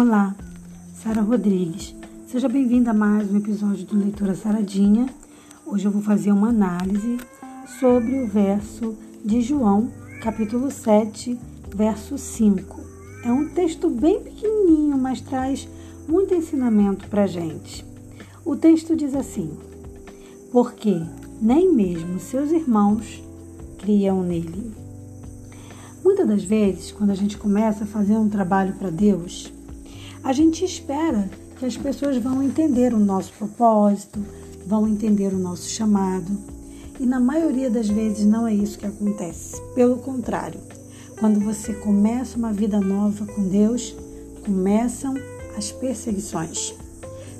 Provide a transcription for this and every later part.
Olá, Sara Rodrigues. Seja bem-vinda a mais um episódio do Leitura Saradinha. Hoje eu vou fazer uma análise sobre o verso de João, capítulo 7, verso 5. É um texto bem pequenininho, mas traz muito ensinamento para gente. O texto diz assim: Porque nem mesmo seus irmãos criam nele. Muitas das vezes, quando a gente começa a fazer um trabalho para Deus, a gente espera que as pessoas vão entender o nosso propósito, vão entender o nosso chamado. E na maioria das vezes não é isso que acontece. Pelo contrário, quando você começa uma vida nova com Deus, começam as perseguições.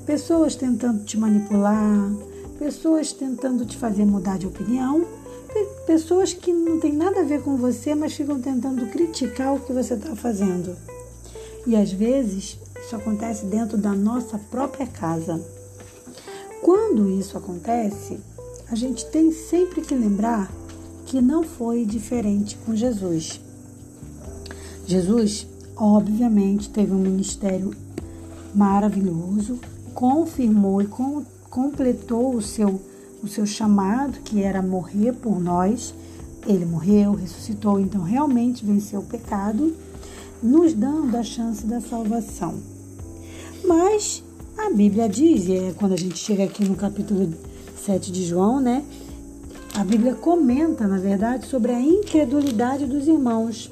Pessoas tentando te manipular, pessoas tentando te fazer mudar de opinião, pessoas que não têm nada a ver com você, mas ficam tentando criticar o que você está fazendo. E às vezes isso acontece dentro da nossa própria casa. Quando isso acontece, a gente tem sempre que lembrar que não foi diferente com Jesus. Jesus, obviamente, teve um ministério maravilhoso, confirmou e com, completou o seu, o seu chamado, que era morrer por nós. Ele morreu, ressuscitou, então realmente venceu o pecado nos dando a chance da salvação. Mas a Bíblia diz, e é quando a gente chega aqui no capítulo 7 de João, né? A Bíblia comenta, na verdade, sobre a incredulidade dos irmãos.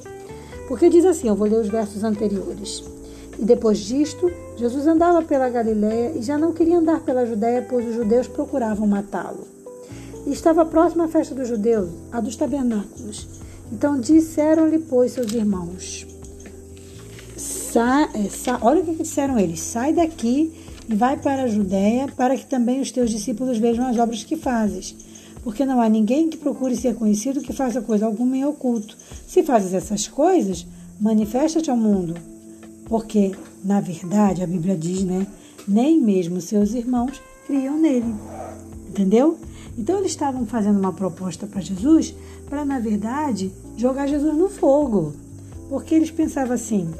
Porque diz assim, eu vou ler os versos anteriores. E depois disto, Jesus andava pela Galiléia e já não queria andar pela Judéia, pois os judeus procuravam matá-lo. E estava próxima à festa dos judeus, a dos tabernáculos. Então disseram-lhe, pois, seus irmãos: Sa, é, sa, olha o que disseram eles: sai daqui e vai para a Judéia, para que também os teus discípulos vejam as obras que fazes. Porque não há ninguém que procure ser conhecido que faça coisa alguma em oculto. Se fazes essas coisas, manifesta-te ao mundo. Porque, na verdade, a Bíblia diz, né? Nem mesmo seus irmãos criam nele. Entendeu? Então eles estavam fazendo uma proposta para Jesus para, na verdade, jogar Jesus no fogo. Porque eles pensavam assim: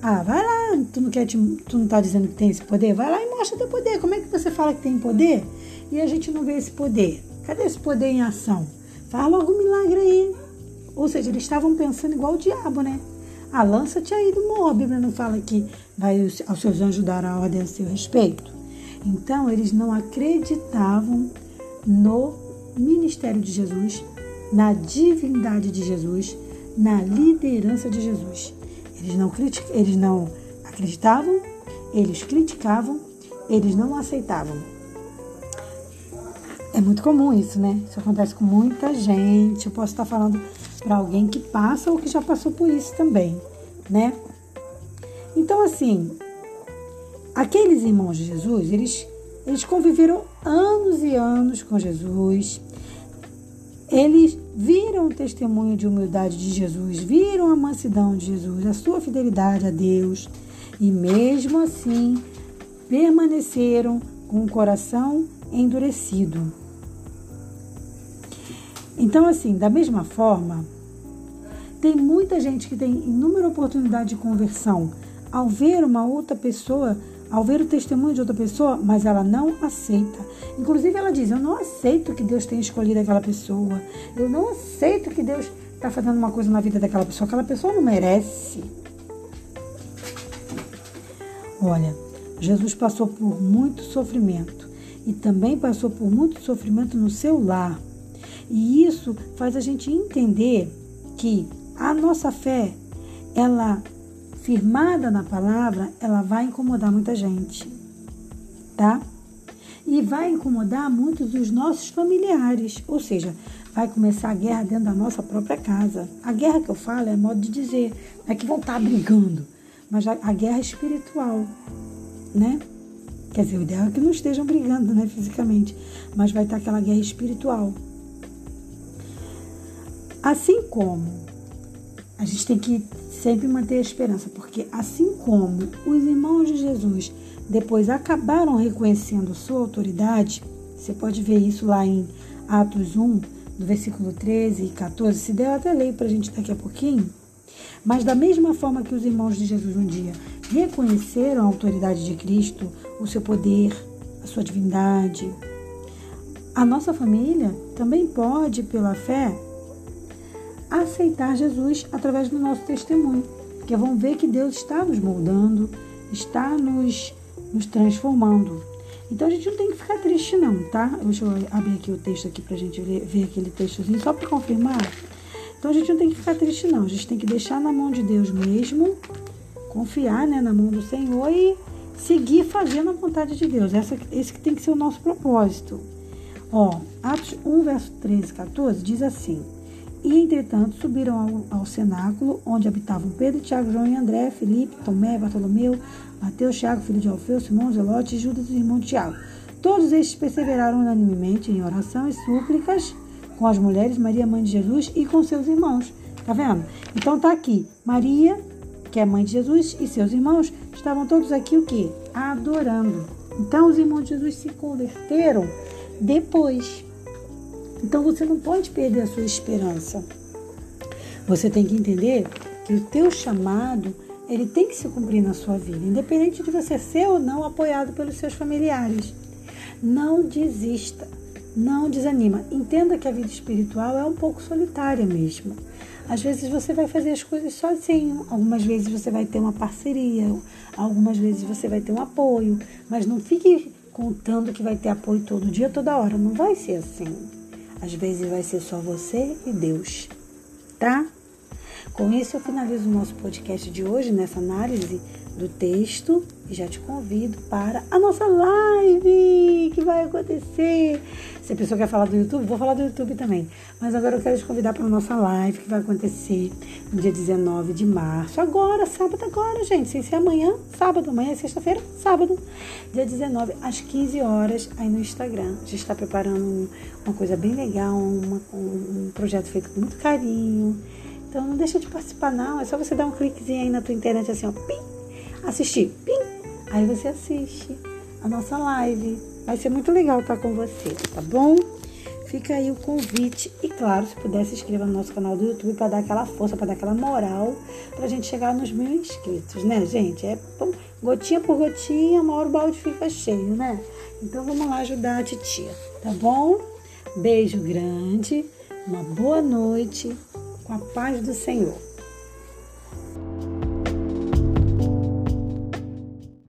ah, vai lá, tu não, quer te, tu não tá dizendo que tem esse poder? Vai lá e mostra teu poder. Como é que você fala que tem poder e a gente não vê esse poder? Cadê esse poder em ação? Fala algum milagre aí. Ou seja, eles estavam pensando igual o diabo, né? Ah, lança-te aí do morro. A Bíblia não fala que vai aos seus anjos dar a ordem a seu respeito. Então, eles não acreditavam no ministério de Jesus, na divindade de Jesus, na liderança de Jesus. Eles não, eles não acreditavam, eles criticavam, eles não aceitavam. É muito comum isso, né? Isso acontece com muita gente. Eu posso estar falando para alguém que passa ou que já passou por isso também, né? Então, assim, aqueles irmãos de Jesus, eles, eles conviveram anos e anos com Jesus, eles viram o testemunho de humildade de Jesus, viram a mansidão de Jesus, a sua fidelidade a Deus e, mesmo assim, permaneceram com o coração endurecido. Então, assim, da mesma forma, tem muita gente que tem inúmera oportunidade de conversão ao ver uma outra pessoa ao ver o testemunho de outra pessoa, mas ela não aceita. Inclusive, ela diz: Eu não aceito que Deus tenha escolhido aquela pessoa. Eu não aceito que Deus está fazendo uma coisa na vida daquela pessoa. Aquela pessoa não merece. Olha, Jesus passou por muito sofrimento e também passou por muito sofrimento no seu lar. E isso faz a gente entender que a nossa fé, ela firmada na palavra, ela vai incomodar muita gente, tá? E vai incomodar muitos dos nossos familiares, ou seja, vai começar a guerra dentro da nossa própria casa. A guerra que eu falo é modo de dizer, não é que vão estar brigando, mas a, guerra espiritual, né? Quer dizer, o ideal é que não estejam brigando, né, fisicamente, mas vai estar aquela guerra espiritual. Assim como a gente tem que sempre manter a esperança, porque assim como os irmãos de Jesus depois acabaram reconhecendo sua autoridade, você pode ver isso lá em Atos 1, do versículo 13 e 14, se der até leio para a gente daqui a pouquinho. Mas da mesma forma que os irmãos de Jesus um dia reconheceram a autoridade de Cristo, o seu poder, a sua divindade. A nossa família também pode, pela fé, aceitar Jesus através do nosso testemunho, porque vão ver que Deus está nos moldando, está nos, nos transformando. Então a gente não tem que ficar triste não, tá? Deixa eu abrir aqui o texto aqui pra gente ver, ver aquele textozinho, só para confirmar. Então a gente não tem que ficar triste não, a gente tem que deixar na mão de Deus mesmo, confiar né, na mão do Senhor e seguir fazendo a vontade de Deus. Essa, esse que tem que ser o nosso propósito. Ó, Atos 1, verso 13 e 14 diz assim: E entretanto subiram ao, ao cenáculo, onde habitavam Pedro, Tiago, João e André, Felipe, Tomé, Bartolomeu, Mateus, Tiago, filho de Alfeu, Simão, Zelote e Judas, irmão de Tiago. Todos estes perseveraram unanimemente em oração e súplicas com as mulheres, Maria, mãe de Jesus, e com seus irmãos. Tá vendo? Então tá aqui, Maria, que é mãe de Jesus, e seus irmãos estavam todos aqui o quê? Adorando. Então os irmãos de Jesus se converteram depois. Então você não pode perder a sua esperança. Você tem que entender que o teu chamado ele tem que se cumprir na sua vida, independente de você ser ou não apoiado pelos seus familiares. Não desista, não desanima. Entenda que a vida espiritual é um pouco solitária mesmo. Às vezes você vai fazer as coisas sozinho, algumas vezes você vai ter uma parceria, algumas vezes você vai ter um apoio, mas não fique contando que vai ter apoio todo dia, toda hora. Não vai ser assim. Às vezes vai ser só você e Deus, tá? Com isso, eu finalizo o nosso podcast de hoje, nessa análise do texto, e já te convido para a nossa live que vai acontecer. Se a pessoa quer falar do YouTube, vou falar do YouTube também. Mas agora eu quero te convidar para a nossa live que vai acontecer no dia 19 de março. Agora, sábado, agora, gente. Sem ser amanhã, sábado. Amanhã é sexta-feira, sábado. Dia 19, às 15 horas, aí no Instagram. A gente está preparando uma coisa bem legal, uma, um projeto feito com muito carinho então não deixa de participar não, é só você dar um cliquezinho aí na tua internet assim, ó, pim, assistir, pim, aí você assiste a nossa live. Vai ser muito legal estar com você, tá bom? Fica aí o convite e claro, se puder se inscreva no nosso canal do YouTube para dar aquela força, para dar aquela moral, para a gente chegar nos mil inscritos, né, gente? É bom, gotinha por gotinha, uma hora o balde fica cheio, né? Então vamos lá ajudar a titia, tá bom? Beijo grande, uma boa noite com a paz do Senhor.